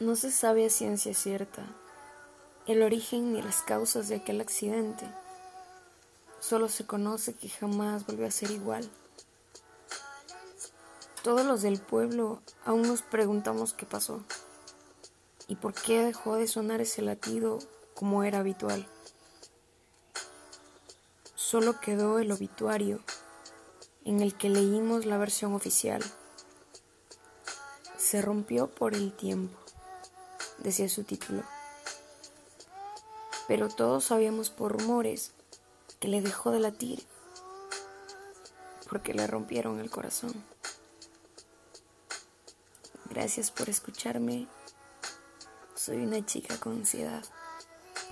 No se sabe a ciencia cierta el origen ni las causas de aquel accidente. Solo se conoce que jamás volvió a ser igual. Todos los del pueblo aún nos preguntamos qué pasó y por qué dejó de sonar ese latido como era habitual. Solo quedó el obituario en el que leímos la versión oficial. Se rompió por el tiempo, decía su título. Pero todos sabíamos por rumores que le dejó de latir porque le rompieron el corazón. Gracias por escucharme. Soy una chica con ansiedad.